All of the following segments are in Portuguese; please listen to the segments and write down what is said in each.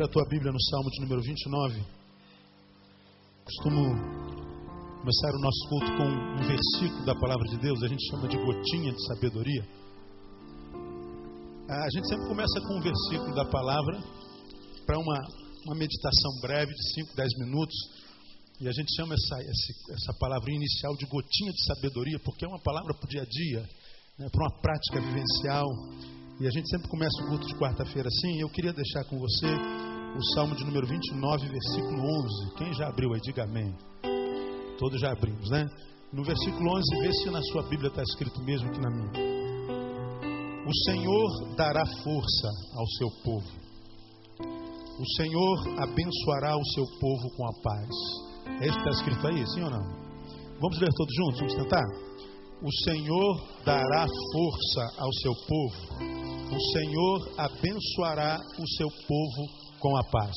Abre a tua Bíblia no Salmo de número 29. Costumo começar o nosso culto com um versículo da palavra de Deus, a gente chama de gotinha de sabedoria. A gente sempre começa com um versículo da palavra para uma, uma meditação breve de 5, 10 minutos. E a gente chama essa, essa, essa inicial de gotinha de sabedoria, porque é uma palavra para o dia a dia, né, para uma prática vivencial. E a gente sempre começa o culto de quarta-feira assim. Eu queria deixar com você o Salmo de número 29, versículo 11. Quem já abriu aí, diga amém. Todos já abrimos, né? No versículo 11, vê se na sua Bíblia está escrito mesmo que na minha. O Senhor dará força ao seu povo. O Senhor abençoará o seu povo com a paz. É isso que está escrito aí, sim ou não? Vamos ler todos juntos? Vamos tentar? O Senhor dará força ao seu povo. O Senhor abençoará o seu povo com a paz.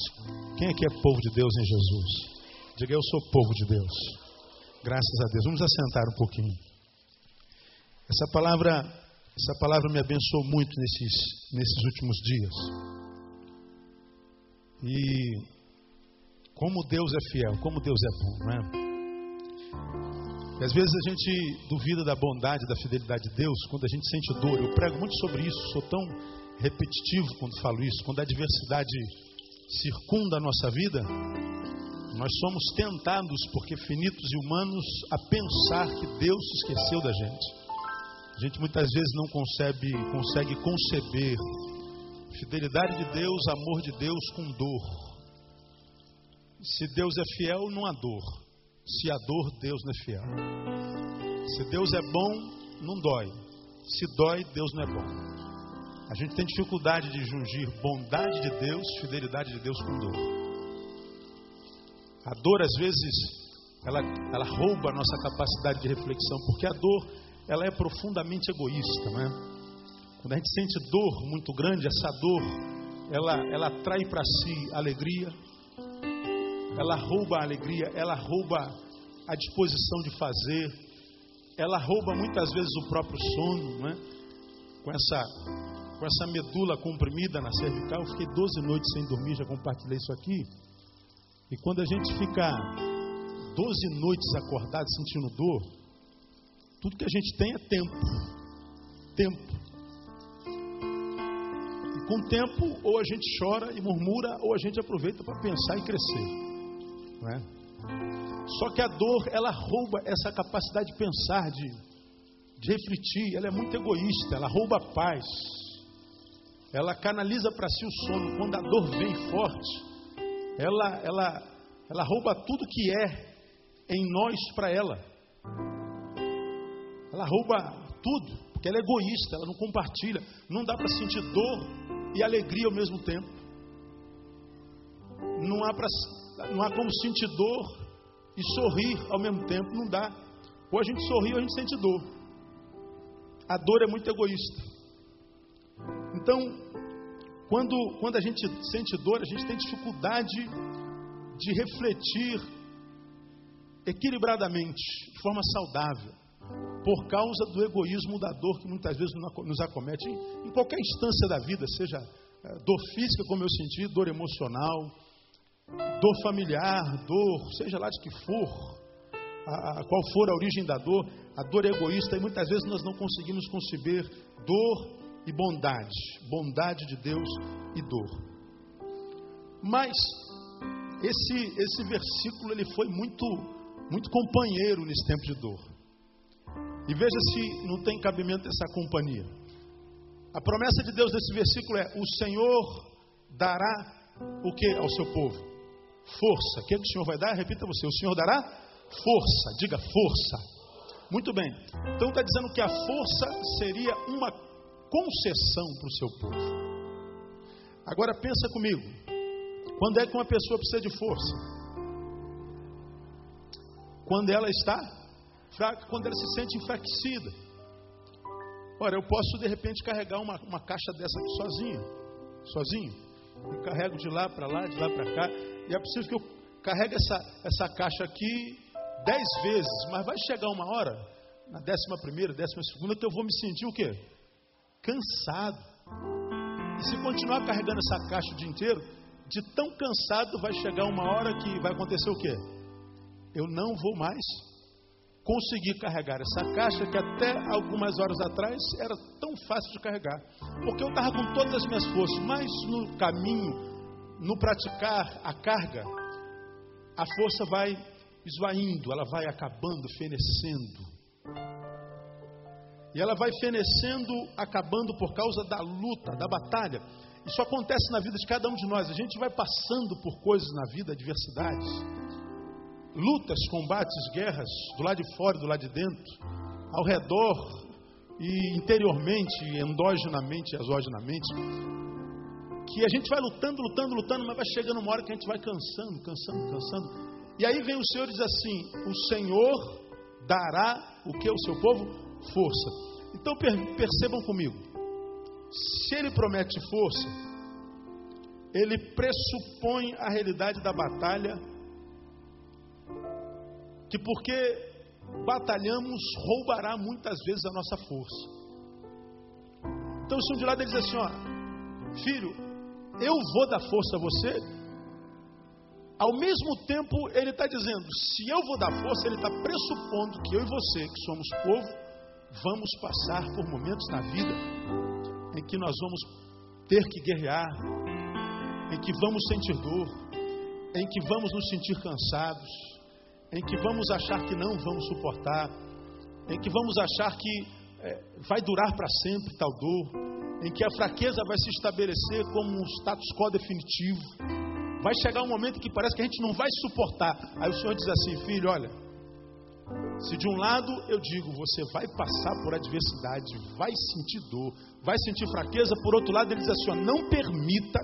Quem que é povo de Deus em Jesus? Diga, eu sou povo de Deus. Graças a Deus. Vamos assentar um pouquinho. Essa palavra, essa palavra me abençoou muito nesses, nesses últimos dias. E como Deus é fiel, como Deus é bom, não é? E às vezes a gente duvida da bondade, da fidelidade de Deus quando a gente sente dor. Eu prego muito sobre isso, sou tão repetitivo quando falo isso. Quando a adversidade circunda a nossa vida, nós somos tentados, porque finitos e humanos, a pensar que Deus se esqueceu da gente. A gente muitas vezes não consegue, consegue conceber fidelidade de Deus, amor de Deus com dor. Se Deus é fiel, não há dor. Se há dor, Deus não é fiel. Se Deus é bom, não dói. Se dói, Deus não é bom. A gente tem dificuldade de jungir bondade de Deus, fidelidade de Deus com dor. A dor, às vezes, ela, ela rouba a nossa capacidade de reflexão, porque a dor, ela é profundamente egoísta, né? Quando a gente sente dor muito grande, essa dor, ela, ela atrai para si alegria, ela rouba a alegria, ela rouba a disposição de fazer, ela rouba muitas vezes o próprio sono, não é? Com essa, com essa medula comprimida na cervical, eu fiquei 12 noites sem dormir, já compartilhei isso aqui. E quando a gente fica 12 noites acordado sentindo dor, tudo que a gente tem é tempo. Tempo. E com o tempo, ou a gente chora e murmura, ou a gente aproveita para pensar e crescer. Não é? Só que a dor, ela rouba essa capacidade de pensar, de, de refletir. Ela é muito egoísta, ela rouba a paz. Ela canaliza para si o sono. Quando a dor vem forte, ela, ela, ela rouba tudo que é em nós para ela. Ela rouba tudo, porque ela é egoísta, ela não compartilha. Não dá para sentir dor e alegria ao mesmo tempo. Não há, pra, não há como sentir dor e sorrir ao mesmo tempo. Não dá. Ou a gente sorri ou a gente sente dor. A dor é muito egoísta. Então, quando, quando a gente sente dor, a gente tem dificuldade de refletir equilibradamente, de forma saudável, por causa do egoísmo da dor que muitas vezes nos acomete em, em qualquer instância da vida, seja é, dor física, como eu senti, dor emocional, dor familiar, dor, seja lá de que for, a, a, qual for a origem da dor, a dor é egoísta e muitas vezes nós não conseguimos conceber dor e bondade, bondade de Deus e dor. Mas esse esse versículo ele foi muito muito companheiro nesse tempo de dor. E veja se não tem cabimento essa companhia. A promessa de Deus nesse versículo é: o Senhor dará o que ao seu povo? Força. O que, é que o Senhor vai dar? Repita você: o Senhor dará força. Diga força. Muito bem. Então está dizendo que a força seria uma concessão para o seu povo. Agora pensa comigo. Quando é que uma pessoa precisa de força? Quando ela está fraca, quando ela se sente enfraquecida. Ora, eu posso de repente carregar uma, uma caixa dessa aqui sozinho, sozinho. Eu carrego de lá para lá, de lá para cá. E é possível que eu carregue essa, essa caixa aqui dez vezes, mas vai chegar uma hora na décima primeira, décima segunda, que eu vou me sentir o quê? Cansado. E se continuar carregando essa caixa o dia inteiro, de tão cansado vai chegar uma hora que vai acontecer o quê? Eu não vou mais conseguir carregar essa caixa que até algumas horas atrás era tão fácil de carregar. Porque eu estava com todas as minhas forças, mas no caminho, no praticar a carga, a força vai esvaindo, ela vai acabando, fenecendo. E ela vai fenecendo, acabando por causa da luta, da batalha. Isso acontece na vida de cada um de nós. A gente vai passando por coisas na vida, adversidades, lutas, combates, guerras, do lado de fora do lado de dentro, ao redor e interiormente, endogenamente, exogenamente, que a gente vai lutando, lutando, lutando, mas vai chegando uma hora que a gente vai cansando, cansando, cansando. E aí vem o Senhor e diz assim: O Senhor dará o que o seu povo? Força. Então percebam comigo. Se ele promete força, ele pressupõe a realidade da batalha, que porque batalhamos, roubará muitas vezes a nossa força. Então, se um de lado ele diz assim: ó, filho, eu vou dar força a você, ao mesmo tempo ele está dizendo: se eu vou dar força, ele está pressupondo que eu e você, que somos povo, vamos passar por momentos na vida em que nós vamos ter que guerrear, em que vamos sentir dor, em que vamos nos sentir cansados, em que vamos achar que não vamos suportar, em que vamos achar que é, vai durar para sempre tal dor, em que a fraqueza vai se estabelecer como um status quo definitivo. Vai chegar um momento que parece que a gente não vai suportar. Aí o Senhor diz assim: Filho, olha, se de um lado eu digo, você vai passar por adversidade, vai sentir dor, vai sentir fraqueza, por outro lado ele diz assim: ó, não permita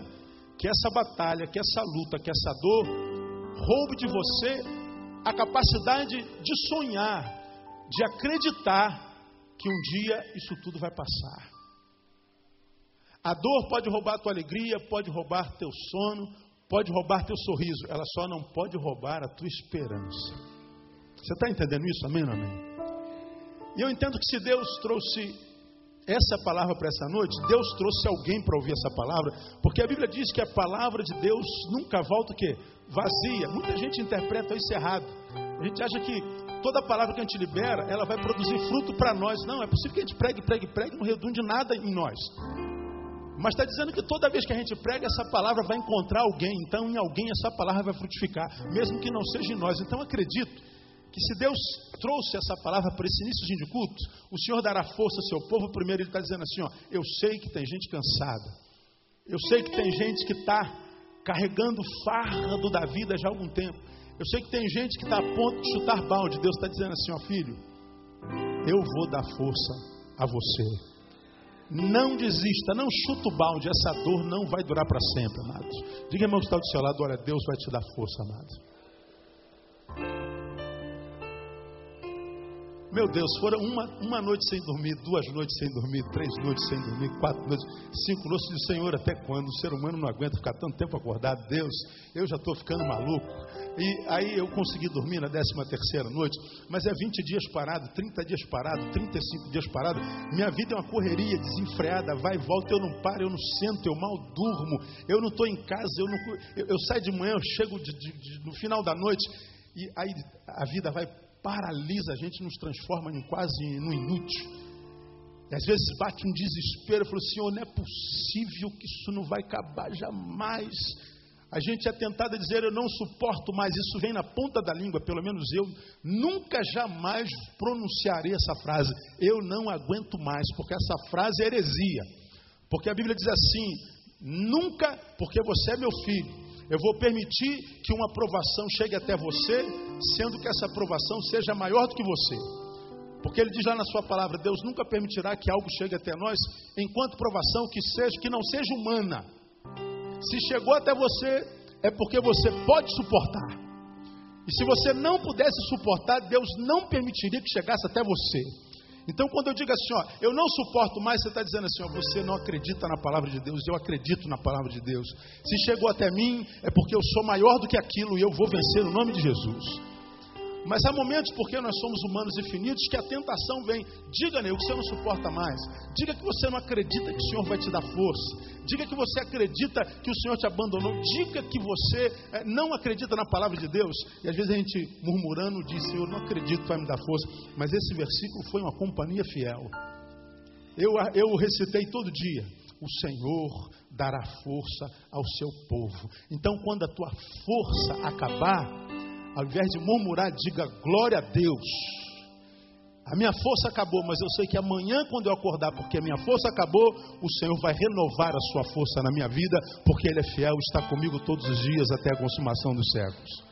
que essa batalha, que essa luta, que essa dor roube de você a capacidade de sonhar, de acreditar que um dia isso tudo vai passar. A dor pode roubar a tua alegria, pode roubar teu sono, pode roubar teu sorriso, ela só não pode roubar a tua esperança. Você está entendendo isso? Amém ou amém? E eu entendo que se Deus trouxe essa palavra para essa noite, Deus trouxe alguém para ouvir essa palavra, porque a Bíblia diz que a palavra de Deus nunca volta o quê? Vazia. Muita gente interpreta isso errado. A gente acha que toda palavra que a gente libera, ela vai produzir fruto para nós. Não, é possível que a gente pregue, pregue, pregue, não redunde nada em nós. Mas está dizendo que toda vez que a gente prega, essa palavra vai encontrar alguém. Então, em alguém, essa palavra vai frutificar, mesmo que não seja em nós. Então, acredito que se Deus trouxe essa palavra para esse início de culto, o Senhor dará força ao seu povo. Primeiro, Ele está dizendo assim: ó, eu sei que tem gente cansada, eu sei que tem gente que está carregando fardo da vida já há algum tempo, eu sei que tem gente que está a ponto de chutar balde. Deus está dizendo assim: ó, filho, eu vou dar força a você. Não desista, não chuta o balde, essa dor não vai durar para sempre, amados. Diga, irmão, que está do seu lado, olha, Deus vai te dar força, amados. Meu Deus, foram uma, uma noite sem dormir, duas noites sem dormir, três noites sem dormir, quatro noites, cinco noites. do Senhor, até quando? O ser humano não aguenta ficar tanto tempo acordado. Deus, eu já estou ficando maluco. E aí eu consegui dormir na décima terceira noite, mas é 20 dias parado, 30 dias parado, 35 dias parado. Minha vida é uma correria desenfreada, vai e volta, eu não paro, eu não sento, eu mal durmo, eu não estou em casa, eu, não, eu, eu, saio de manhã, eu chego de, de, de, no final da noite, e aí a vida vai paralisa a gente, nos transforma em quase no inútil. E às vezes bate um desespero, fala, Senhor, não é possível que isso não vai acabar jamais. A gente é tentado a dizer, eu não suporto mais, isso vem na ponta da língua, pelo menos eu nunca jamais pronunciarei essa frase, eu não aguento mais, porque essa frase é heresia. Porque a Bíblia diz assim: nunca, porque você é meu filho, eu vou permitir que uma aprovação chegue até você, sendo que essa aprovação seja maior do que você. Porque ele diz lá na sua palavra, Deus nunca permitirá que algo chegue até nós enquanto provação que seja que não seja humana. Se chegou até você, é porque você pode suportar. E se você não pudesse suportar, Deus não permitiria que chegasse até você. Então, quando eu digo assim, ó, eu não suporto mais, você está dizendo assim, ó, você não acredita na palavra de Deus, eu acredito na palavra de Deus. Se chegou até mim, é porque eu sou maior do que aquilo e eu vou vencer no nome de Jesus. Mas há momentos, porque nós somos humanos e finitos, que a tentação vem. Diga, o que você não suporta mais. Diga que você não acredita que o Senhor vai te dar força. Diga que você acredita que o Senhor te abandonou. Diga que você é, não acredita na palavra de Deus. E às vezes a gente, murmurando, diz: Senhor, não acredito que vai me dar força. Mas esse versículo foi uma companhia fiel. Eu, eu recitei todo dia. O Senhor dará força ao seu povo. Então, quando a tua força acabar, ao invés de murmurar, diga glória a Deus. A minha força acabou, mas eu sei que amanhã, quando eu acordar, porque a minha força acabou, o Senhor vai renovar a sua força na minha vida, porque Ele é fiel, está comigo todos os dias até a consumação dos séculos.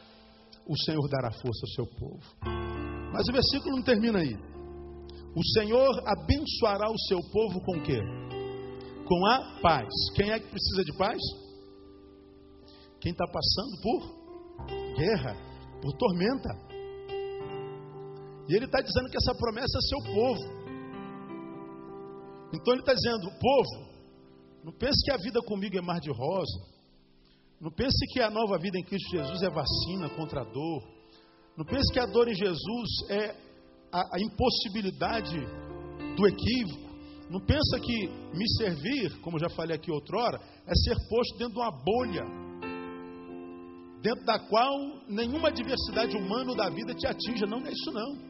O Senhor dará força ao seu povo. Mas o versículo não termina aí. O Senhor abençoará o seu povo com o quê? Com a paz. Quem é que precisa de paz? Quem está passando por guerra, por tormenta. E ele está dizendo que essa promessa é seu povo. Então ele está dizendo, povo, não pense que a vida comigo é mar de rosa. Não pense que a nova vida em Cristo Jesus é vacina contra a dor. Não pense que a dor em Jesus é a, a impossibilidade do equívoco. Não pensa que me servir, como já falei aqui outrora, é ser posto dentro de uma bolha, dentro da qual nenhuma adversidade humana da vida te atinja. Não, é isso não.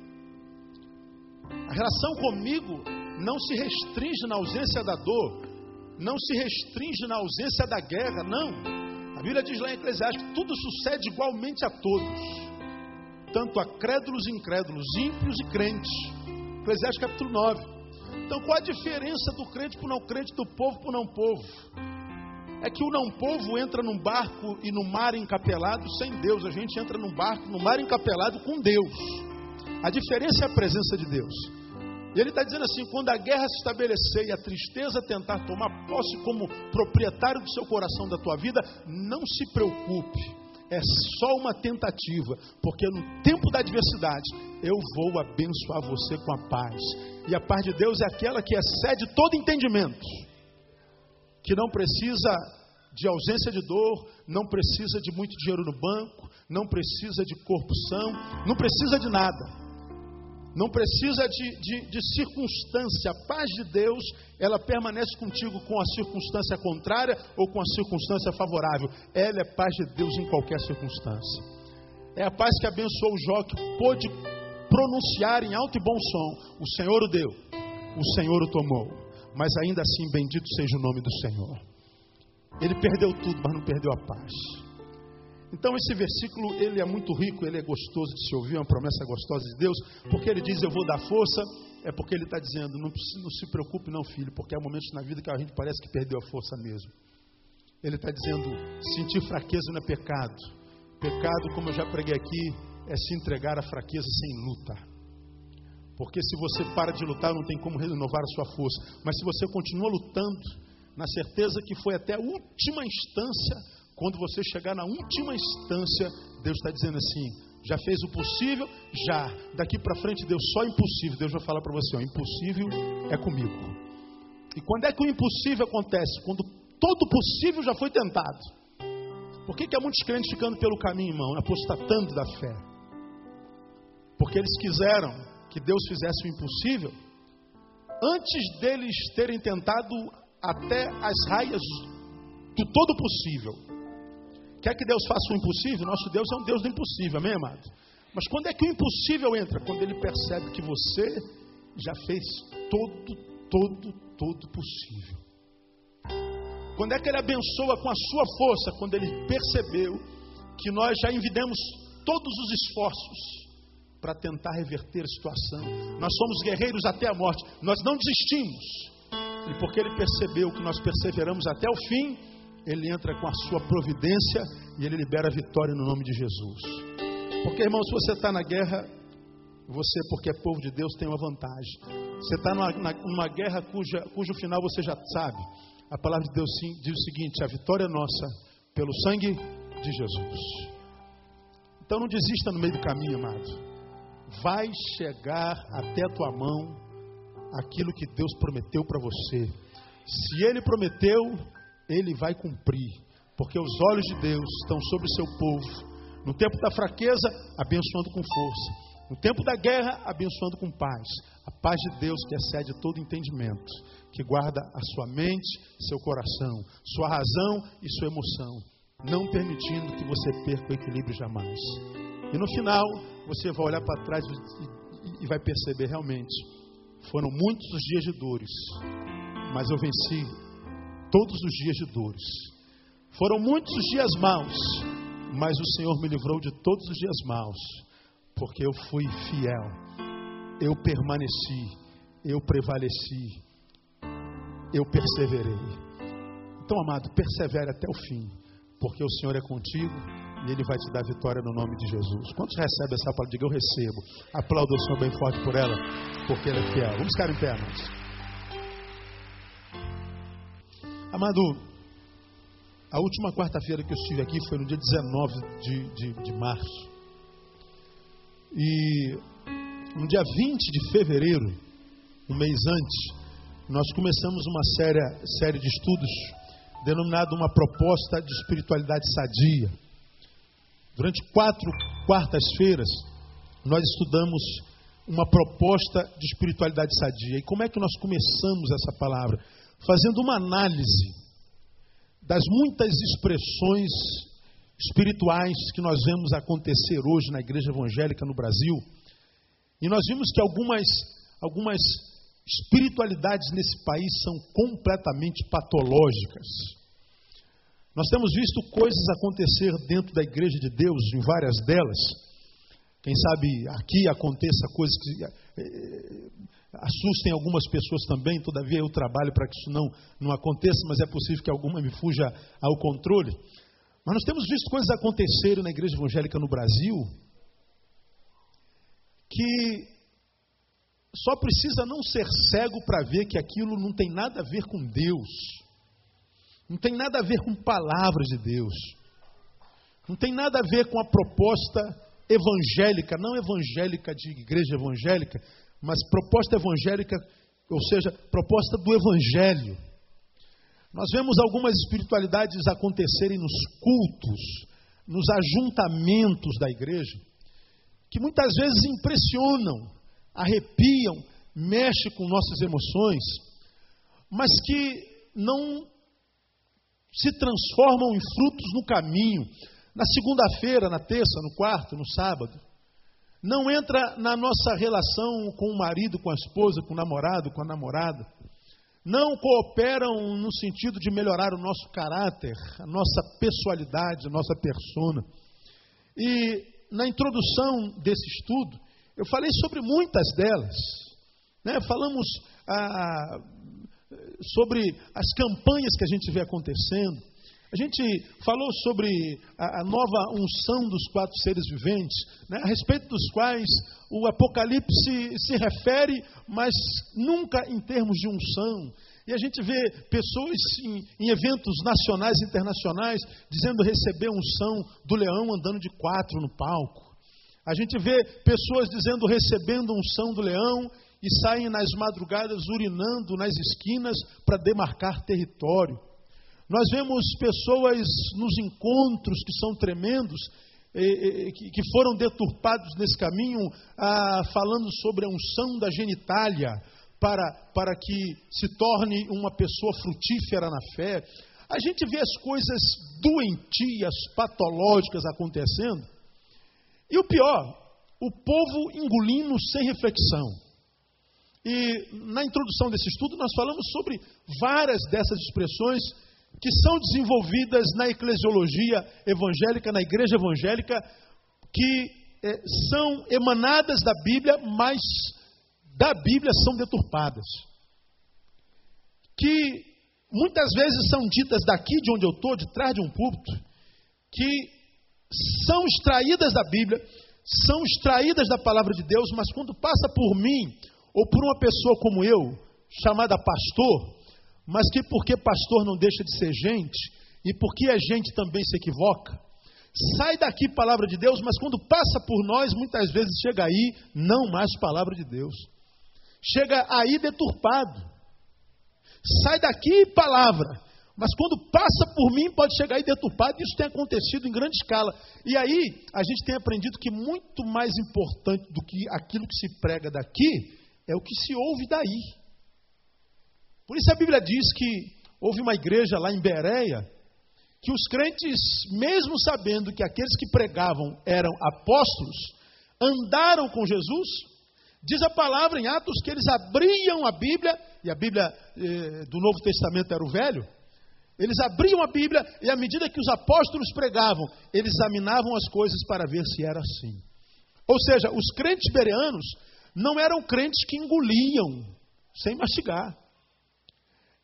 A relação comigo não se restringe na ausência da dor, não se restringe na ausência da guerra, não. A Bíblia diz lá em Eclesiastes: tudo sucede igualmente a todos tanto a crédulos e incrédulos, ímpios e crentes. Eclesiastes capítulo 9. Então, qual a diferença do crente para o não crente, do povo para o não povo? É que o não povo entra num barco e no mar encapelado sem Deus. A gente entra num barco, no mar encapelado com Deus. A diferença é a presença de Deus. E ele está dizendo assim: quando a guerra se estabelecer e a tristeza tentar tomar posse como proprietário do seu coração, da tua vida, não se preocupe é só uma tentativa, porque no tempo da adversidade eu vou abençoar você com a paz. E a paz de Deus é aquela que excede todo entendimento, que não precisa de ausência de dor, não precisa de muito dinheiro no banco, não precisa de corrupção, não precisa de nada não precisa de, de, de, circunstância. A paz de Deus, ela permanece contigo com a circunstância contrária ou com a circunstância favorável. Ela é paz de Deus em qualquer circunstância. É a paz que abençoou Jó, que pôde pronunciar em alto e bom som: O Senhor o deu, o Senhor o tomou. Mas ainda assim, bendito seja o nome do Senhor. Ele perdeu tudo, mas não perdeu a paz. Então esse versículo, ele é muito rico, ele é gostoso de se ouvir, é uma promessa gostosa de Deus, porque ele diz, eu vou dar força, é porque ele está dizendo, não, não, se preocupe não filho, porque há momentos na vida que a gente parece que perdeu a força mesmo. Ele está dizendo, sentir fraqueza não é pecado. Pecado, como eu já preguei aqui, é se entregar à fraqueza sem luta. Porque se você para de lutar, não tem como renovar a sua força. Mas se você continua lutando, na certeza que foi até a última instância, quando você chegar na última instância, Deus está dizendo assim: já fez o possível? Já. Daqui para frente, Deus só impossível. Deus vai falar para você: ó, impossível é comigo. E quando é que o impossível acontece? Quando todo possível já foi tentado. Por que, que há muitos crentes ficando pelo caminho, irmão, apostatando da fé? Porque eles quiseram que Deus fizesse o impossível antes deles terem tentado até as raias do todo possível. Quer que Deus faça o impossível? Nosso Deus é um Deus do impossível, amém, amado? Mas quando é que o impossível entra? Quando ele percebe que você já fez todo, todo, todo possível. Quando é que ele abençoa com a sua força? Quando ele percebeu que nós já envidemos todos os esforços para tentar reverter a situação. Nós somos guerreiros até a morte. Nós não desistimos. E porque ele percebeu que nós perseveramos até o fim, ele entra com a sua providência e ele libera a vitória no nome de Jesus. Porque, irmão, se você está na guerra, você, porque é povo de Deus, tem uma vantagem. Você está numa, numa, guerra cuja, cujo final você já sabe. A palavra de Deus sim, diz o seguinte: a vitória é nossa pelo sangue de Jesus. Então não desista no meio do caminho, amado. Vai chegar até a tua mão aquilo que Deus prometeu para você. Se Ele prometeu, ele vai cumprir, porque os olhos de Deus estão sobre o seu povo, No tempo da fraqueza, abençoando com força. No tempo da guerra, abençoando com paz. A paz de Deus que excede todo entendimento, que guarda a sua mente, seu coração, sua razão e sua emoção, não permitindo que você perca o equilíbrio jamais. E no final, você vai olhar para trás e, vai perceber realmente, foram muitos os dias de dores, mas eu venci todos os dias de dores. Foram muitos os dias maus, mas o Senhor me livrou de todos os dias maus, porque eu fui fiel, eu permaneci, eu prevaleci, eu perseverei. Então, amado, persevere até o fim, porque o Senhor é contigo e Ele vai te dar vitória no nome de Jesus. Quantos recebem essa palavra? Diga, eu recebo. Aplauda o Senhor bem forte por ela, porque Ele é fiel. Vamos ficar em pé. Amado, a última quarta-feira que eu estive aqui foi no dia 19 de, de, de março. E no dia 20 de fevereiro, um mês antes, nós começamos uma série, série de estudos denominada Uma Proposta de Espiritualidade Sadia. Durante quatro quartas-feiras, nós estudamos uma proposta de espiritualidade sadia. E como é que nós começamos essa palavra? Fazendo uma análise das muitas expressões espirituais que nós vemos acontecer hoje na igreja evangélica no Brasil. E nós vimos que algumas, algumas espiritualidades nesse país são completamente patológicas. Nós temos visto coisas acontecer dentro da igreja de Deus, em várias delas. Quem sabe aqui aconteça coisas que eh, assustem algumas pessoas também, todavia eu trabalho para que isso não, não aconteça, mas é possível que alguma me fuja ao controle. Mas nós temos visto coisas acontecerem na igreja evangélica no Brasil que só precisa não ser cego para ver que aquilo não tem nada a ver com Deus, não tem nada a ver com palavras de Deus, não tem nada a ver com a proposta evangélica, não evangélica de igreja evangélica, mas proposta evangélica, ou seja, proposta do Evangelho. Nós vemos algumas espiritualidades acontecerem nos cultos, nos ajuntamentos da igreja, que muitas vezes impressionam, arrepiam, mexem com nossas emoções, mas que não se transformam em frutos no caminho, na segunda-feira, na terça, no quarto, no sábado não entra na nossa relação com o marido, com a esposa, com o namorado, com a namorada. Não cooperam no sentido de melhorar o nosso caráter, a nossa pessoalidade, a nossa persona. E na introdução desse estudo, eu falei sobre muitas delas. Né? Falamos ah, sobre as campanhas que a gente vê acontecendo a gente falou sobre a, nova unção dos quatro seres viventes, né, a respeito dos quais o Apocalipse se refere, mas nunca em termos de unção. E a gente vê pessoas em, em eventos nacionais e internacionais dizendo receber unção do leão andando de quatro no palco. A gente vê pessoas dizendo recebendo unção do leão e saem nas madrugadas urinando nas esquinas para demarcar território. Nós vemos pessoas nos encontros que são tremendos, que foram deturpados nesse caminho, ah, falando sobre a unção da genitália, para, para que se torne uma pessoa frutífera na fé. A gente vê as coisas doentias, patológicas acontecendo. E o pior, o povo engolindo sem reflexão. E na introdução desse estudo nós falamos sobre várias dessas expressões que são desenvolvidas na eclesiologia evangélica, na igreja evangélica, que é, são emanadas da Bíblia, mas da Bíblia são deturpadas. Que muitas vezes são ditas daqui de onde eu estou, de trás de um púlpito, que são extraídas da Bíblia, são extraídas da palavra de Deus, mas quando passa por mim ou por uma pessoa como eu, chamada pastor, mas que porque pastor não deixa de ser gente, e porque a gente também se equivoca, sai daqui palavra de Deus, mas quando passa por nós, muitas vezes chega aí não mais palavra de Deus. Chega aí deturpado. Sai daqui palavra, Mas quando passa por mim, pode chegar e deturpar. Isso tem acontecido em grande escala. E aí, a gente tem aprendido que muito mais importante do que aquilo que se prega daqui é o que se ouve daí. Por isso a Bíblia diz que houve uma igreja lá em Bereia que os crentes, mesmo sabendo que aqueles que pregavam eram apóstolos, andaram com Jesus. Diz a palavra em Atos que eles abriam a Bíblia, e a Bíblia eh, do Novo Testamento era o Velho. Eles abriam a Bíblia e, à medida que os apóstolos pregavam, eles examinavam as coisas para ver se era assim. Ou seja, os crentes bereanos não eram crentes que engoliam sem mastigar.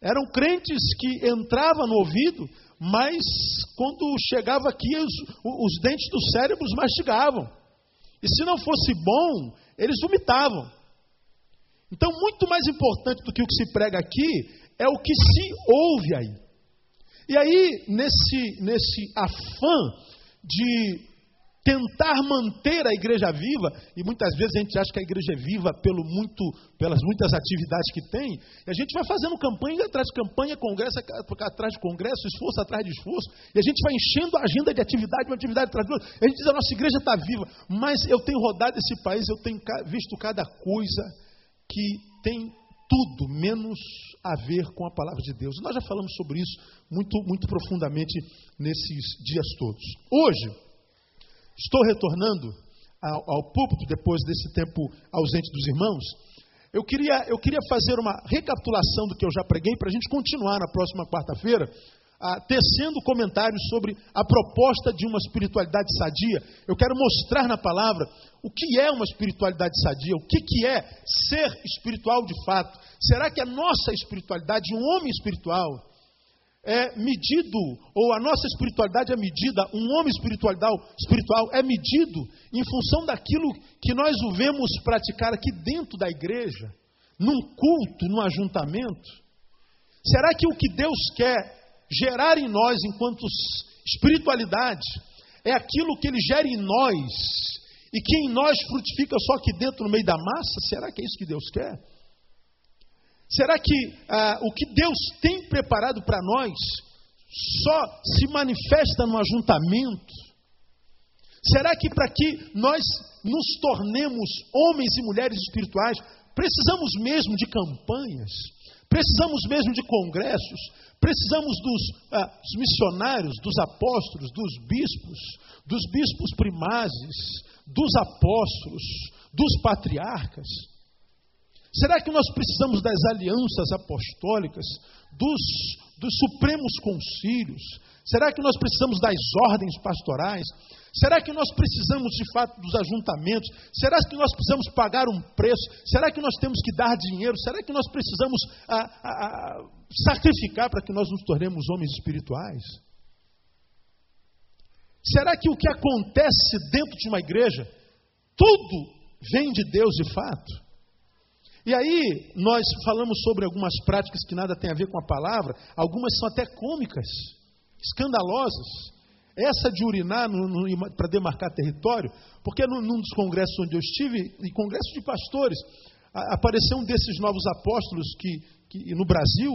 Eram crentes que entravam no ouvido, mas quando chegava aqui, os, os dentes dos cérebros mastigavam. E se não fosse bom, eles vomitavam. Então, muito mais importante do que o que se prega aqui é o que se ouve aí. E aí, nesse, nesse afã de tentar manter a igreja viva, e muitas vezes a gente acha que a igreja é viva pelo muito, pelas muitas atividades que tem, e a gente vai fazendo campanha atrás de campanha, congresso atrás de congresso, esforço atrás de esforço, e a gente vai enchendo a agenda de atividade, uma atividade atrás de outra. A gente diz, a nossa igreja está viva, mas eu tenho rodado esse país, eu tenho visto cada coisa que tem tudo menos a ver com a palavra de Deus. Nós já falamos sobre isso muito, muito profundamente nesses dias todos. Hoje, estou retornando ao, ao púlpito depois desse tempo ausente dos irmãos. Eu queria, eu queria fazer uma recapitulação do que eu já preguei para a gente continuar na próxima quarta-feira, ah, tecendo comentários sobre a proposta de uma espiritualidade sadia. Eu quero mostrar na palavra o que é uma espiritualidade sadia, o que, que é ser espiritual de fato. Será que a nossa espiritualidade, um homem espiritual, é medido, ou a nossa espiritualidade é medida, um homem espiritual, espiritual é medido em função daquilo que nós o vemos praticar aqui dentro da igreja, num culto, num ajuntamento? Será que o que Deus quer gerar em nós enquanto espiritualidade é aquilo que Ele gera em nós e que em nós frutifica só aqui dentro no meio da massa? Será que é isso que Deus quer? Será que ah, o que Deus tem preparado para nós só se manifesta no ajuntamento? Será que para que nós nos tornemos homens e mulheres espirituais, precisamos mesmo de campanhas? Precisamos mesmo de congressos? Precisamos dos, ah, dos missionários, dos apóstolos, dos bispos, dos bispos primazes, dos apóstolos, dos patriarcas? Será que nós precisamos das alianças apostólicas, dos, dos supremos concílios? Será que nós precisamos das ordens pastorais? Será que nós precisamos de fato dos ajuntamentos? Será que nós precisamos pagar um preço? Será que nós temos que dar dinheiro? Será que nós precisamos a, a, a, sacrificar para que nós nos tornemos homens espirituais? Será que o que acontece dentro de uma igreja, tudo vem de Deus de fato? E aí, nós falamos sobre algumas práticas que nada tem a ver com a palavra, algumas são até cômicas, escandalosas. Essa de urinar para demarcar território, porque num, num, dos congressos onde eu estive, e congresso de pastores, a, apareceu um desses novos apóstolos que, que no Brasil,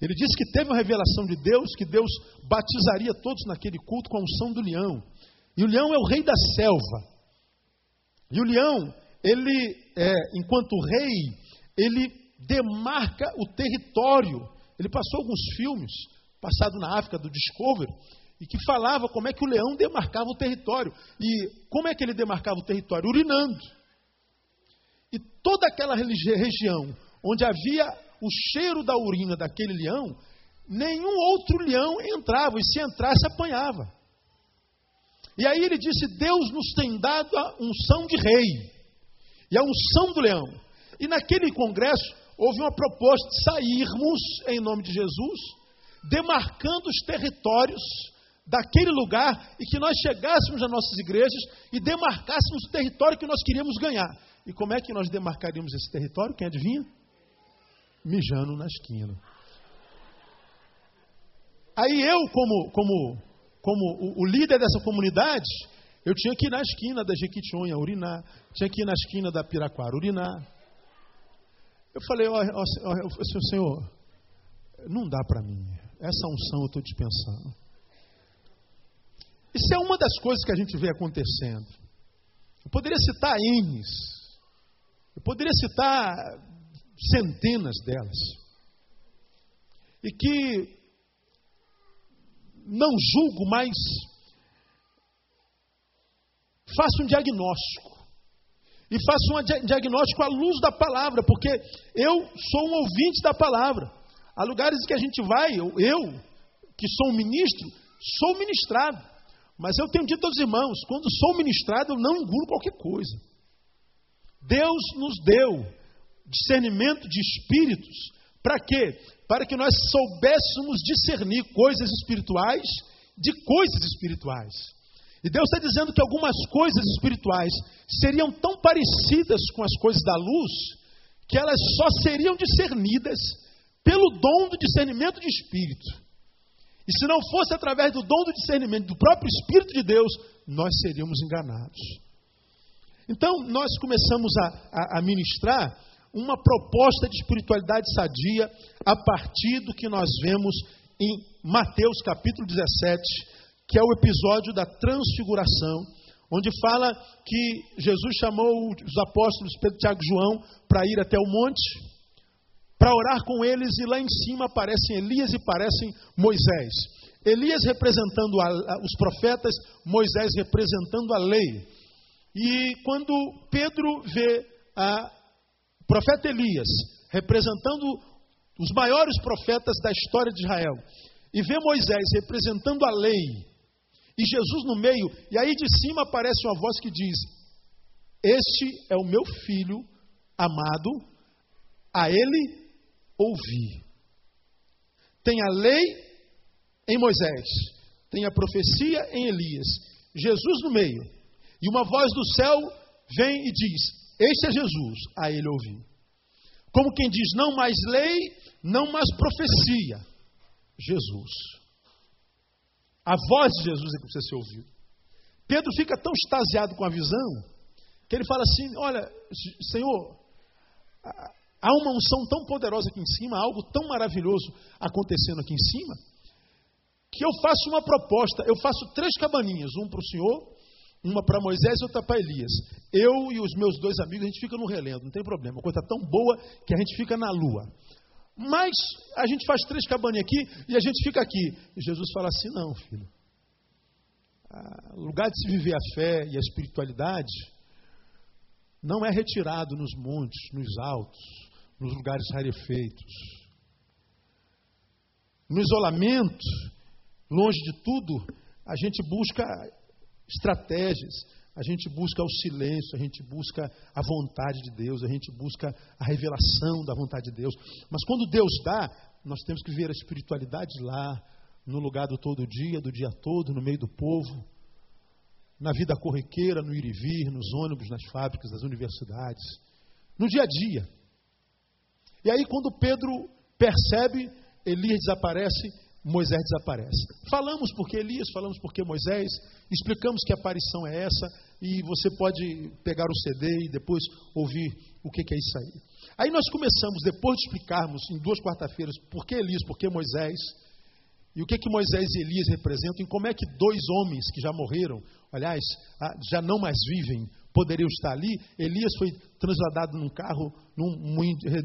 ele disse que teve uma revelação de Deus, que Deus batizaria todos naquele culto com a unção do leão. E o leão é o rei da selva. E o leão, ele, é, enquanto rei, ele demarca o território. Ele passou alguns filmes, passado na África, do Discovery, e que falava como é que o leão demarcava o território. E como é que ele demarcava o território? Urinando. E toda aquela região onde havia o cheiro da urina daquele leão, nenhum outro leão entrava, e se entrasse, apanhava. E aí ele disse: Deus nos tem dado a unção de rei, e a unção do leão. E naquele congresso houve uma proposta de sairmos, em nome de Jesus, demarcando os territórios daquele lugar e que nós chegássemos às nossas igrejas e demarcássemos o território que nós queríamos ganhar. E como é que nós demarcaríamos esse território? Quem adivinha? Mijando na esquina. Aí eu, como, como, como o, líder dessa comunidade, eu tinha que ir na esquina da Jequitinhonha urinar, tinha que ir na esquina da Piraquara urinar, eu falei, ó, ó, ó, senhor, não dá para mim. essa unção eu estou dispensando. Isso é uma das coisas que a gente vê acontecendo. Eu poderia citar N's, eu poderia citar centenas delas. E que não julgo, mas faço um diagnóstico. E faço um diagnóstico à luz da palavra, porque eu sou um ouvinte da palavra. Há lugares que a gente vai, eu, eu que sou um ministro, sou ministrado. Mas eu tenho dito aos irmãos: quando sou ministrado, eu não engulo qualquer coisa. Deus nos deu discernimento de espíritos. Para quê? Para que nós soubéssemos discernir coisas espirituais de coisas espirituais. E Deus está dizendo que algumas coisas espirituais seriam tão parecidas com as coisas da luz, que elas só seriam discernidas pelo dom do discernimento de espírito. E se não fosse através do dom do discernimento do próprio Espírito de Deus, nós seríamos enganados. Então, nós começamos a, a, a ministrar uma proposta de espiritualidade sadia a partir do que nós vemos em Mateus capítulo 17, que é o episódio da transfiguração, onde fala que Jesus chamou os apóstolos Pedro, Tiago e João para ir até o monte, para orar com eles, e lá em cima aparecem Elias e aparecem Moisés. Elias representando a, a, os profetas, Moisés representando a lei. E quando Pedro vê a profeta Elias representando os maiores profetas da história de Israel, e vê Moisés representando a lei, e Jesus no meio, e aí de cima aparece uma voz que diz: Este é o meu filho amado, a ele ouvi. Tem a lei em Moisés, tem a profecia em Elias, Jesus no meio, e uma voz do céu vem e diz: Este é Jesus, a ele ouvi. Como quem diz: Não mais lei, não mais profecia, Jesus. A voz de Jesus é que precisa ser ouvida. Pedro fica tão extasiado com a visão que ele fala assim: Olha, Senhor, há uma unção tão poderosa aqui em cima, algo tão maravilhoso acontecendo aqui em cima, que eu faço uma proposta. Eu faço três cabaninhas: um para o Senhor, uma para Moisés e outra para Elias. Eu e os meus dois amigos, a gente fica no relento, não tem problema. Uma coisa tão boa que a gente fica na lua. Mas a gente faz três cabaninhas aqui e a gente fica aqui. E Jesus fala assim: não, filho. O lugar de se viver a fé e a espiritualidade não é retirado nos montes, nos altos, nos lugares rarefeitos. No isolamento, longe de tudo, a gente busca estratégias, a gente busca o silêncio, a gente busca a vontade de Deus, a gente busca a revelação da vontade de Deus. Mas quando Deus dá, nós temos que ver a espiritualidade lá, no lugar do todo dia, do dia todo, no meio do povo, na vida corriqueira, no ir e vir, nos ônibus, nas fábricas, nas universidades, no dia a dia. E aí, quando Pedro percebe, Elias desaparece, Moisés desaparece. Falamos porque Elias, falamos porque Moisés, explicamos que aparição é essa, e você pode pegar o CD e depois ouvir o que, é isso aí. Aí nós começamos, depois de explicarmos em duas quarta-feiras por que Elias, por que Moisés, e o que, que Moisés e Elias representam, e como é que dois homens que já morreram, aliás, ah, já não mais vivem, poderiam estar ali. Elias foi transladado num carro, num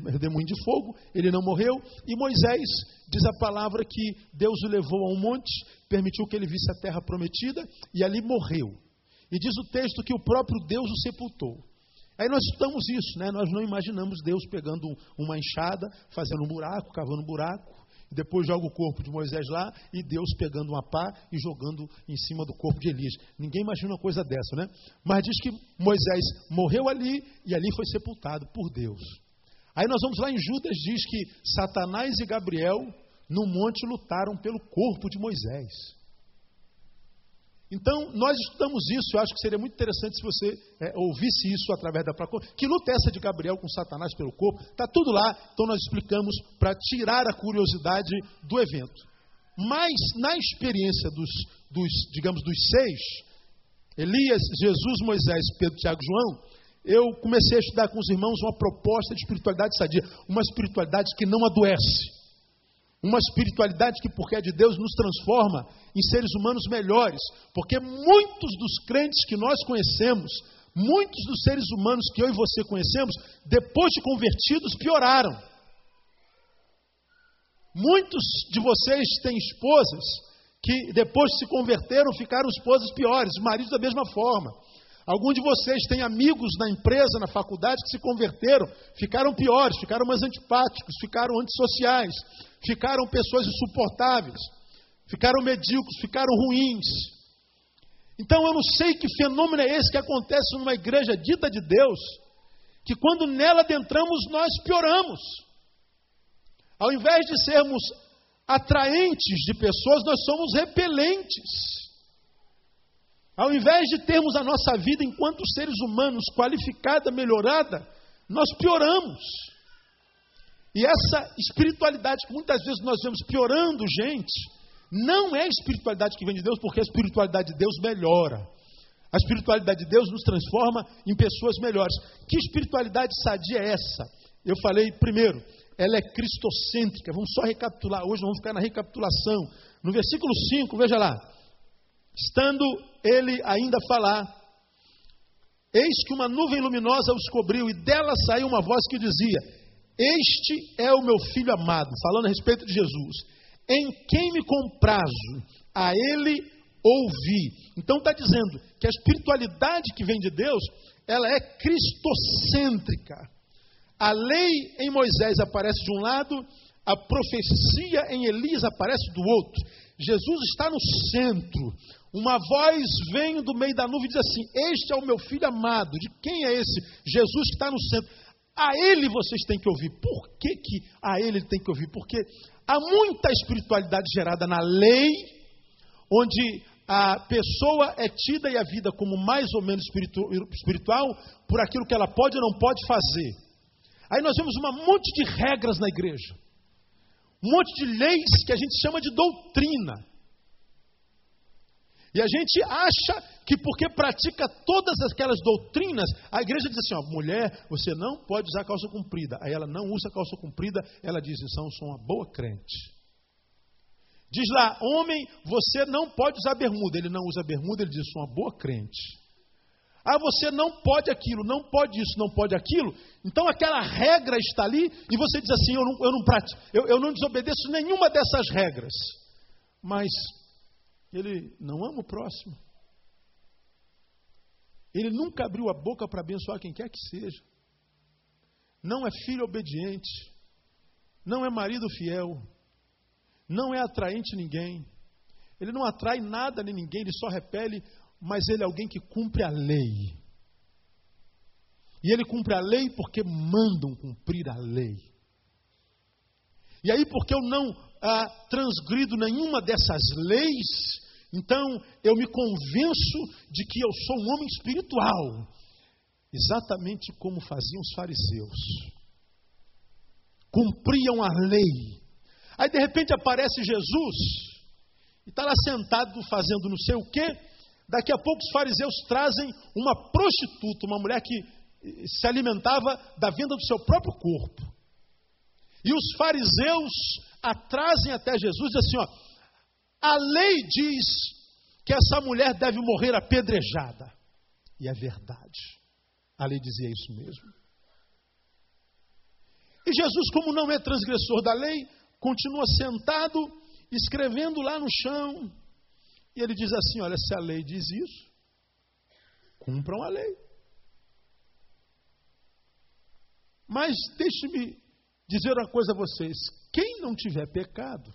redemoinho de fogo, ele não morreu. E Moisés, diz a palavra que Deus o levou a um monte, permitiu que ele visse a terra prometida e ali morreu. E diz o texto que o próprio Deus o sepultou. Aí nós estamos isso, né? Nós não imaginamos Deus pegando uma enxada, fazendo um buraco, cavando um buraco, depois joga o corpo de Moisés lá e Deus pegando uma pá e jogando em cima do corpo de Elias. Ninguém imagina uma coisa dessa, né? Mas diz que Moisés morreu ali e ali foi sepultado por Deus. Aí nós vamos lá em Judas, diz que Satanás e Gabriel no monte lutaram pelo corpo de Moisés. Então, nós estudamos isso, eu acho que seria muito interessante se você é, ouvisse isso através da procura. Que luta é essa de Gabriel com Satanás pelo corpo? Está tudo lá, então nós explicamos para tirar a curiosidade do evento. Mas, na experiência dos, dos, digamos, dos seis, Elias, Jesus, Moisés, Pedro, Tiago João, eu comecei a estudar com os irmãos uma proposta de espiritualidade sadia, uma espiritualidade que não adoece, Uma espiritualidade que, porque é de Deus, nos transforma em seres humanos melhores. Porque muitos dos crentes que nós conhecemos, muitos dos seres humanos que eu e você conhecemos, depois de convertidos, pioraram. Muitos de vocês têm esposas que, depois de se converteram, ficaram esposas piores, maridos da mesma forma. Alguns de vocês têm amigos na empresa, na faculdade, que se converteram, ficaram piores, ficaram mais antipáticos, ficaram antissociais, ficaram pessoas insuportáveis, ficaram medíocres, ficaram ruins. Então eu não sei que fenômeno é esse que acontece numa igreja dita de Deus, que quando nela adentramos, nós pioramos. Ao invés de sermos atraentes de pessoas, nós somos repelentes. Ao invés de termos a nossa vida enquanto seres humanos qualificada, melhorada, nós pioramos. E essa espiritualidade que muitas vezes nós vemos piorando gente, não é a espiritualidade que vem de Deus, porque a espiritualidade de Deus melhora. A espiritualidade de Deus nos transforma em pessoas melhores. Que espiritualidade sadia é essa? Eu falei primeiro, ela é cristocêntrica. Vamos só recapitular hoje, vamos ficar na recapitulação. No versículo 5, veja lá. Estando ele ainda falar, eis que uma nuvem luminosa os cobriu, e dela saiu uma voz que dizia: Este é o meu filho amado, falando a respeito de Jesus, em quem me comprazo, a ele ouvi. Então está dizendo que a espiritualidade que vem de Deus, ela é cristocêntrica. A lei em Moisés aparece de um lado, a profecia em Elias aparece do outro. Jesus está no centro. Uma voz vem do meio da nuvem e diz assim: Este é o meu filho amado. De quem é esse? Jesus que está no centro. A ele vocês têm que ouvir. Por que, que a ele tem que ouvir? Porque há muita espiritualidade gerada na lei, onde a pessoa é tida e a vida como mais ou menos espiritual por aquilo que ela pode ou não pode fazer. Aí nós vemos um monte de regras na igreja, um monte de leis que a gente chama de doutrina. E a gente acha que porque pratica todas aquelas doutrinas, a igreja diz assim: ó, mulher, você não pode usar calça comprida. Aí ela não usa calça comprida, ela diz: então, eu sou uma boa crente. Diz lá, homem, você não pode usar bermuda. Ele não usa bermuda, ele diz: sou uma boa crente. Ah, você não pode aquilo, não pode isso, não pode aquilo. Então aquela regra está ali e você diz assim: eu não, eu não pratico, eu, eu não desobedeço nenhuma dessas regras. Mas ele não ama o próximo. Ele nunca abriu a boca para abençoar quem quer que seja. Não é filho obediente. Não é marido fiel. Não é atraente ninguém. Ele não atrai nada nem ninguém, ele só repele, mas ele é alguém que cumpre a lei. E ele cumpre a lei porque mandam cumprir a lei. E aí, porque eu não ah, transgrido nenhuma dessas leis, então, eu me convenço de que eu sou um homem espiritual, exatamente como faziam os fariseus. Cumpriam a lei. Aí, de repente, aparece Jesus e está lá sentado fazendo não sei o quê. Daqui a pouco, os fariseus trazem uma prostituta, uma mulher que se alimentava da venda do seu próprio corpo. E os fariseus a trazem até Jesus e assim, ó, a lei diz que essa mulher deve morrer apedrejada. E é verdade. A lei dizia isso mesmo. E Jesus, como não é transgressor da lei, continua sentado, escrevendo lá no chão. E ele diz assim: Olha, se a lei diz isso, cumpram a lei. Mas deixe-me dizer uma coisa a vocês: quem não tiver pecado,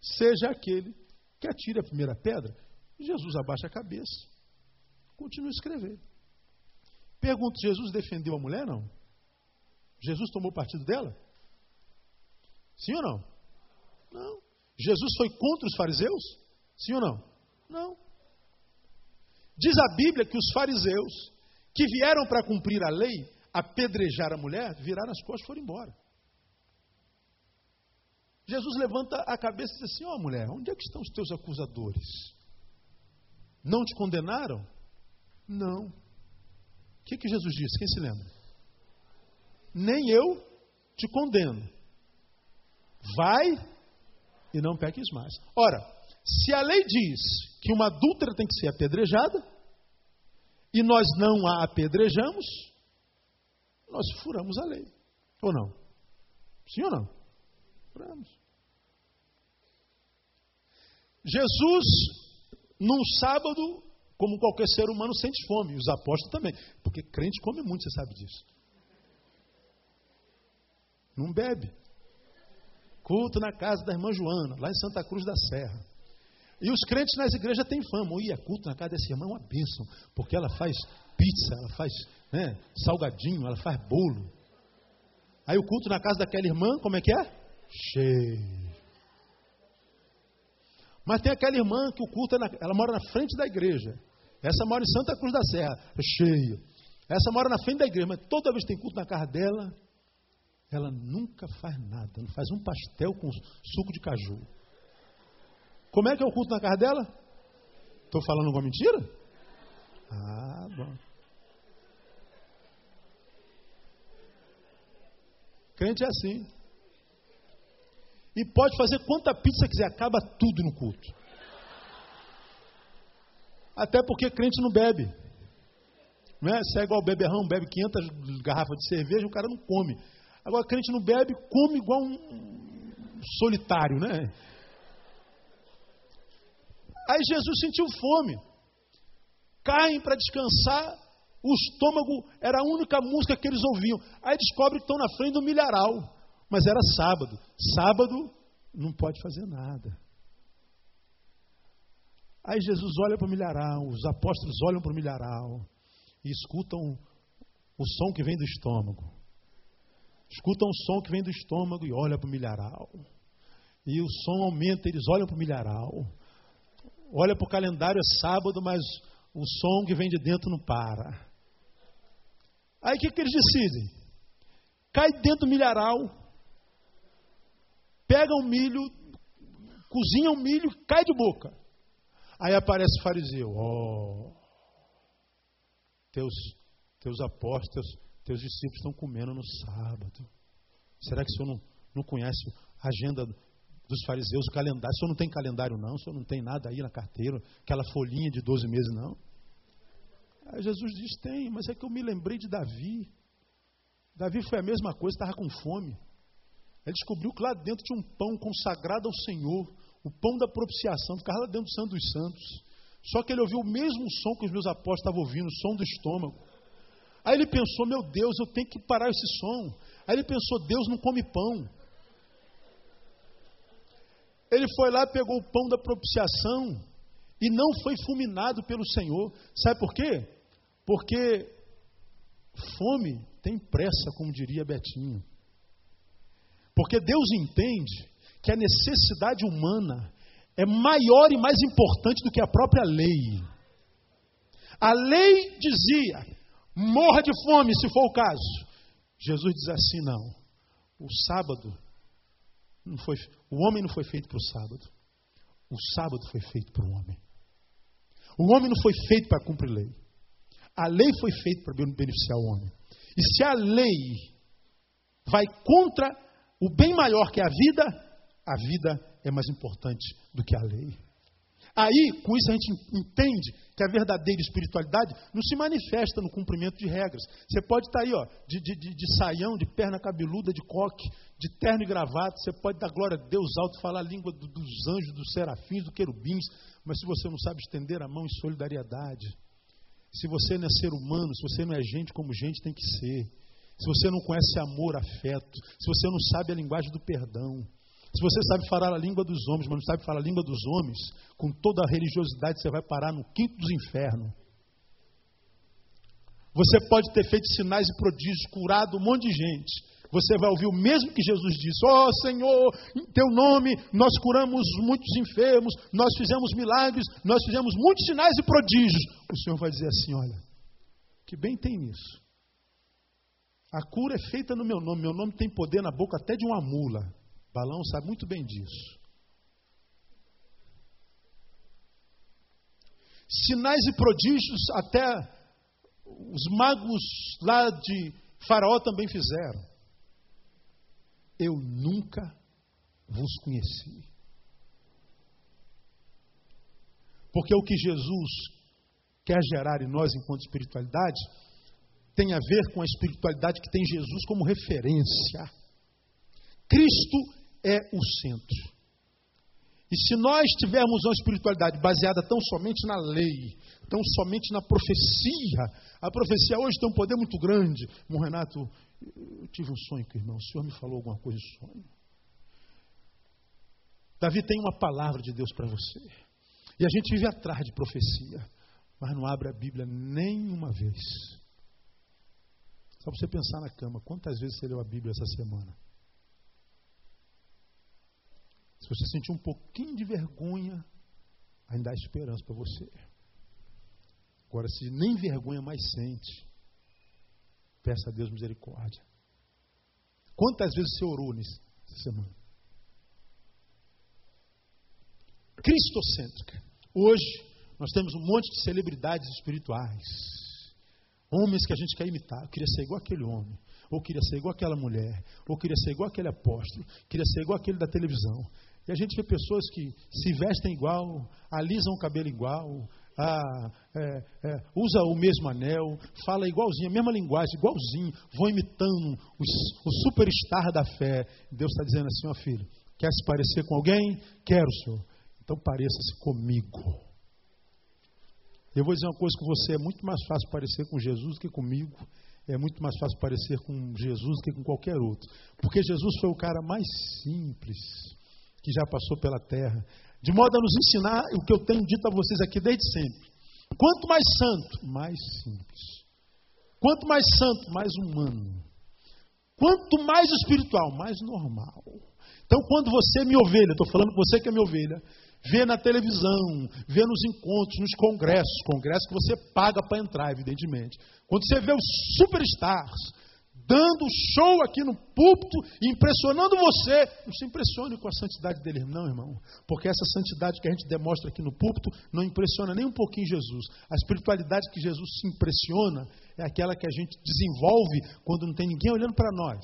seja aquele que atire a primeira pedra. Jesus abaixa a cabeça, continua a escrever. Pergunto: Jesus defendeu a mulher? Não. Jesus tomou partido dela? Sim ou não? Não. Jesus foi contra os fariseus? Sim ou não? Não. Diz a Bíblia que os fariseus, que vieram para cumprir a lei, apedrejar a mulher, viraram as costas e foram embora. Jesus levanta a cabeça e diz assim: Ó oh, mulher, onde é que estão os teus acusadores? Não te condenaram? Não. O que, que Jesus disse? Quem se lembra? Nem eu te condeno. Vai e não peques mais. Ora, se a lei diz que uma adúltera tem que ser apedrejada, e nós não a apedrejamos, nós furamos a lei. Ou não? Sim ou não? Furamos. Jesus, num sábado, como qualquer ser humano, sente fome. Os apóstolos também. Porque crente come muito, você sabe disso. Não bebe. Culto na casa da irmã Joana, lá em Santa Cruz da Serra. E os crentes nas igrejas têm fama. Oi, é culto na casa dessa irmã é uma bênção, porque ela faz pizza, ela faz né, salgadinho, ela faz bolo. Aí o culto na casa daquela irmã, como é que é? Cheio. Mas tem aquela irmã que o culto, é na, ela mora na frente da igreja. Essa mora em Santa Cruz da Serra, é cheio. Essa mora na frente da igreja, mas toda vez que tem culto na casa dela, ela nunca faz nada. Não faz um pastel com suco de caju. Como é que é o culto na casa dela? Estou falando alguma mentira? Ah, bom. Crente é assim. E pode fazer quanta pizza quiser, acaba tudo no culto. Até porque crente não bebe. Não é? Se é igual beberrão, bebe 500 garrafas de cerveja, o cara não come. Agora, crente não bebe, come igual um solitário, né? Aí Jesus sentiu fome. Caem para descansar, o estômago era a única música que eles ouviam. Aí descobrem que estão na frente do milharal. Mas era sábado. Sábado não pode fazer nada. Aí Jesus olha para o milharal, os apóstolos olham para o milharal e escutam o som que vem do estômago. Escutam o som que vem do estômago e olham para o milharal. E o som aumenta, eles olham para o milharal olha para o calendário, é sábado, mas o som que vem de dentro não para. Aí o que, que eles decidem? Cai dentro do milharal, pega o milho, cozinha o milho, cai de boca. Aí aparece o fariseu, ó, oh, teus, teus apóstolos, teus discípulos estão comendo no sábado. Será que o senhor não, não conhece a agenda dos fariseus o calendário. O senhor não tem calendário, não? O senhor não tem nada aí na carteira? Aquela folhinha de 12 meses, não? Aí Jesus diz: tem, mas é que eu me lembrei de Davi. Davi foi a mesma coisa, estava com fome. Ele descobriu que lá dentro tinha um pão consagrado ao Senhor, o pão da propiciação, ficava lá dentro do Santo dos Santos. Só que ele ouviu o mesmo som que os meus apóstolos estavam ouvindo, o som do estômago. Aí ele pensou: meu Deus, eu tenho que parar esse som. Aí ele pensou: Deus não come pão. Ele foi lá, pegou o pão da propiciação e não foi fulminado pelo Senhor. Sabe por quê? Porque fome tem pressa, como diria Betinho. Porque Deus entende que a necessidade humana é maior e mais importante do que a própria lei. A lei dizia: morra de fome se for o caso. Jesus diz assim: não. O sábado não foi, o homem não foi feito para o sábado. O sábado foi feito para o homem. O homem não foi feito para cumprir lei. A lei foi feita para beneficiar o homem. E se a lei vai contra o bem maior que é a vida, a vida é mais importante do que a lei. Aí, com isso, a gente entende que a verdadeira espiritualidade não se manifesta no cumprimento de regras. Você pode estar aí, ó, de, de, de, saião, de perna cabeluda, de coque, de terno e gravata. Você pode dar glória a Deus alto, falar a língua do, dos anjos, dos serafins, dos querubins. Mas se você não sabe estender a mão em solidariedade, se você não é ser humano, se você não é gente como gente tem que ser, se você não conhece amor, afeto, se você não sabe a linguagem do perdão, se você sabe falar a língua dos homens, mas não sabe falar a língua dos homens, com toda a religiosidade você vai parar no quinto dos infernos. Você pode ter feito sinais e prodígios, curado um monte de gente. Você vai ouvir o mesmo que Jesus disse: Ó oh, Senhor, em teu nome nós curamos muitos enfermos, nós fizemos milagres, nós fizemos muitos sinais e prodígios. O Senhor vai dizer assim: Olha, que bem tem nisso. A cura é feita no meu nome, meu nome tem poder na boca até de uma mula. Balão sabe muito bem disso. Sinais e prodígios, até os magos lá de Faraó também fizeram. Eu nunca vos conheci. Porque o que Jesus quer gerar em nós enquanto espiritualidade tem a ver com a espiritualidade que tem Jesus como referência. Cristo é o centro. E se nós tivermos uma espiritualidade baseada tão somente na lei, tão somente na profecia, a profecia hoje tem um poder muito grande. Irmão Renato, eu tive um sonho com o irmão, o senhor me falou alguma coisa de sonho. Davi tem uma palavra de Deus para você. E a gente vive atrás de profecia, mas não abre a Bíblia nenhuma vez. Só para você pensar na cama, quantas vezes você leu a Bíblia essa semana? Se você sentir um pouquinho de vergonha, ainda há esperança para você. Agora, se nem vergonha mais sente, peça a Deus misericórdia. Quantas vezes você orou nessa semana? Cristocêntrica. Hoje, nós temos um monte de celebridades espirituais. Homens que a gente quer imitar. Eu queria ser igual aquele homem. Ou queria ser igual aquela mulher. Ou queria ser igual aquele apóstolo. Queria ser igual aquele da televisão. E a gente vê pessoas que se vestem igual, alisam o cabelo igual, ah, é, é, usa o mesmo anel, fala igualzinho, a mesma linguagem, igualzinho, vão imitando os, o superstar da fé. Deus está dizendo assim, ó filho, quer se parecer com alguém? Quero, Senhor. Então pareça-se comigo. Eu vou dizer uma coisa com você, é muito mais fácil parecer com Jesus do que comigo. É muito mais fácil parecer com Jesus do que com qualquer outro. Porque Jesus foi o cara mais simples que já passou pela terra, de modo a nos ensinar o que eu tenho dito a vocês aqui desde sempre. Quanto mais santo, mais simples. Quanto mais santo, mais humano. Quanto mais espiritual, mais normal. Então, quando você, minha ovelha, estou falando com você que é minha ovelha, vê na televisão, vê nos encontros, nos congressos, congressos que você paga para entrar, evidentemente. Quando você vê os superstars, dando show aqui no púlpito, impressionando você. Não se impressione com a santidade dele, não, irmão. Porque essa santidade que a gente demonstra aqui no púlpito não impressiona nem um pouquinho Jesus. A espiritualidade que Jesus se impressiona é aquela que a gente desenvolve quando não tem ninguém olhando para nós.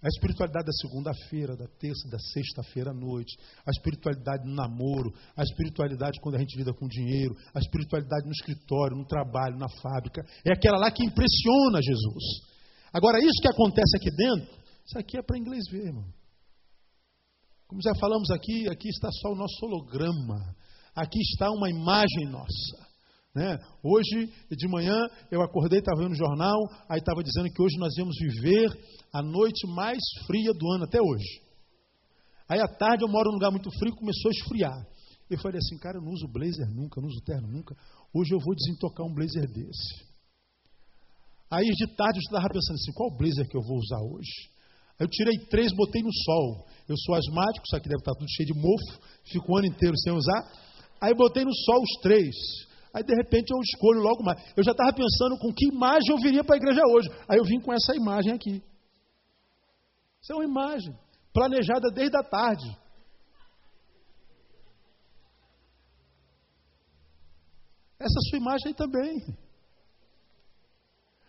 A espiritualidade da segunda-feira, da terça, da sexta-feira à noite, a espiritualidade no namoro, a espiritualidade quando a gente lida com dinheiro, a espiritualidade no escritório, no trabalho, na fábrica, é aquela lá que impressiona Jesus. Agora, isso que acontece aqui dentro, isso aqui é para inglês ver, irmão. Como já falamos aqui, aqui está só o nosso holograma. Aqui está uma imagem nossa. Né? Hoje de manhã eu acordei, estava vendo o jornal, aí estava dizendo que hoje nós íamos viver a noite mais fria do ano até hoje. Aí à tarde eu moro num lugar muito frio, começou a esfriar. Eu falei assim, cara, eu não uso blazer nunca, não uso terno nunca. Hoje eu vou desentocar um blazer desse. Aí de tarde eu estava pensando assim, qual blazer que eu vou usar hoje? Aí eu tirei três, botei no sol. Eu sou asmático, isso aqui deve estar tudo cheio de mofo, fico o ano inteiro sem usar. Aí botei no sol os três. Aí de repente eu escolho logo mais. Eu já estava pensando com que imagem eu viria para a igreja hoje. Aí eu vim com essa imagem aqui. Isso é uma imagem planejada desde a tarde. Essa sua imagem também.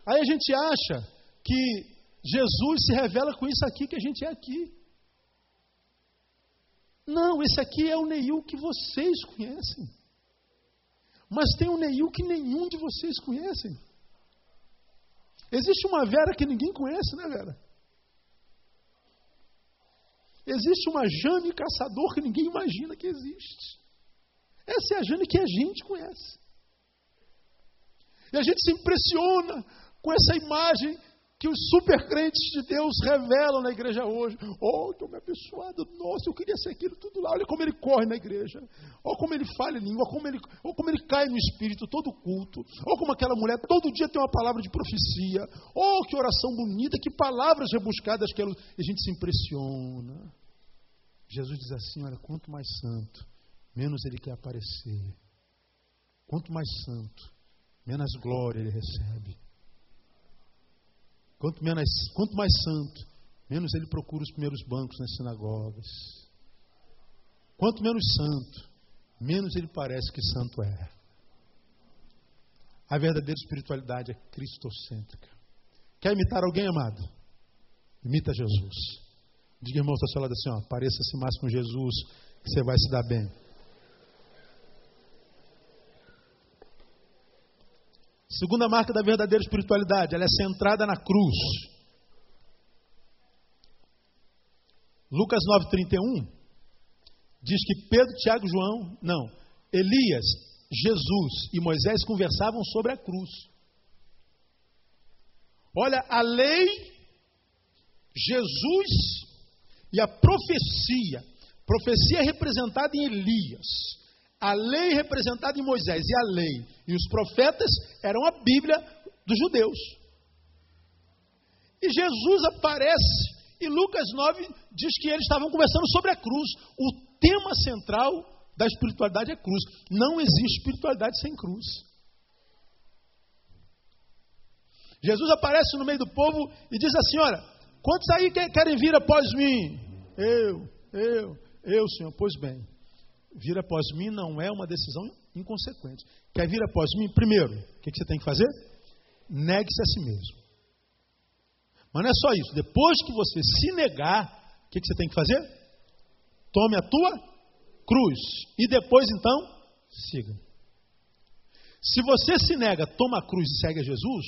Aí a gente acha que Jesus se revela com isso aqui que a gente é aqui. Não, esse aqui é o Neil que vocês conhecem. Mas tem um Neil que nenhum de vocês conhecem. Existe uma Vera que ninguém conhece, né, Vera? Existe uma Jane caçador que ninguém imagina que existe. Essa é a Jane que a gente conhece. E a gente se impressiona com essa imagem que os supercrentes de Deus revelam na igreja hoje. Oh, estou me abençoado. Nossa, eu queria ser aquilo tudo lá. Olha como ele corre na igreja. Olha como ele fala em língua. Olha como ele, olha como ele cai no espírito todo culto. Olha como aquela mulher todo dia tem uma palavra de profecia. Oh, que oração bonita. Que palavras rebuscadas que ela... E a gente se impressiona. Jesus diz assim: Olha, quanto mais santo, menos ele quer aparecer. Quanto mais santo, menos glória ele recebe. Quanto, menos, quanto mais santo, menos ele procura os primeiros bancos nas sinagogas. Quanto menos santo, menos ele parece que santo é. A verdadeira espiritualidade é cristocêntrica. Quer imitar alguém, amado? Imita Jesus. Diga, irmão, está seu lado assim, ó, pareça-se mais com Jesus, que você vai se dar bem. Segunda marca da verdadeira espiritualidade, ela é centrada na cruz. Lucas 9,31 diz que Pedro, Tiago João, não, Elias, Jesus e Moisés conversavam sobre a cruz. Olha, a lei, Jesus e a profecia. Profecia representada em Elias, a lei representada em Moisés e a lei e os profetas eram a Bíblia dos judeus. E Jesus aparece e Lucas 9 diz que eles estavam conversando sobre a cruz. O tema central da espiritualidade é cruz. Não existe espiritualidade sem cruz. Jesus aparece no meio do povo e diz assim: Olha, quantos aí querem vir após mim? Eu, eu, eu, Senhor. Pois bem, vir após mim não é uma decisão inconsequente. Quer vir após mim? Primeiro, o que você tem que fazer? Negue-se a si mesmo. Mas não é só isso. Depois que você se negar, o que você tem que fazer? Tome a tua cruz. E depois, então, siga. Se você se nega, toma a cruz e segue a Jesus,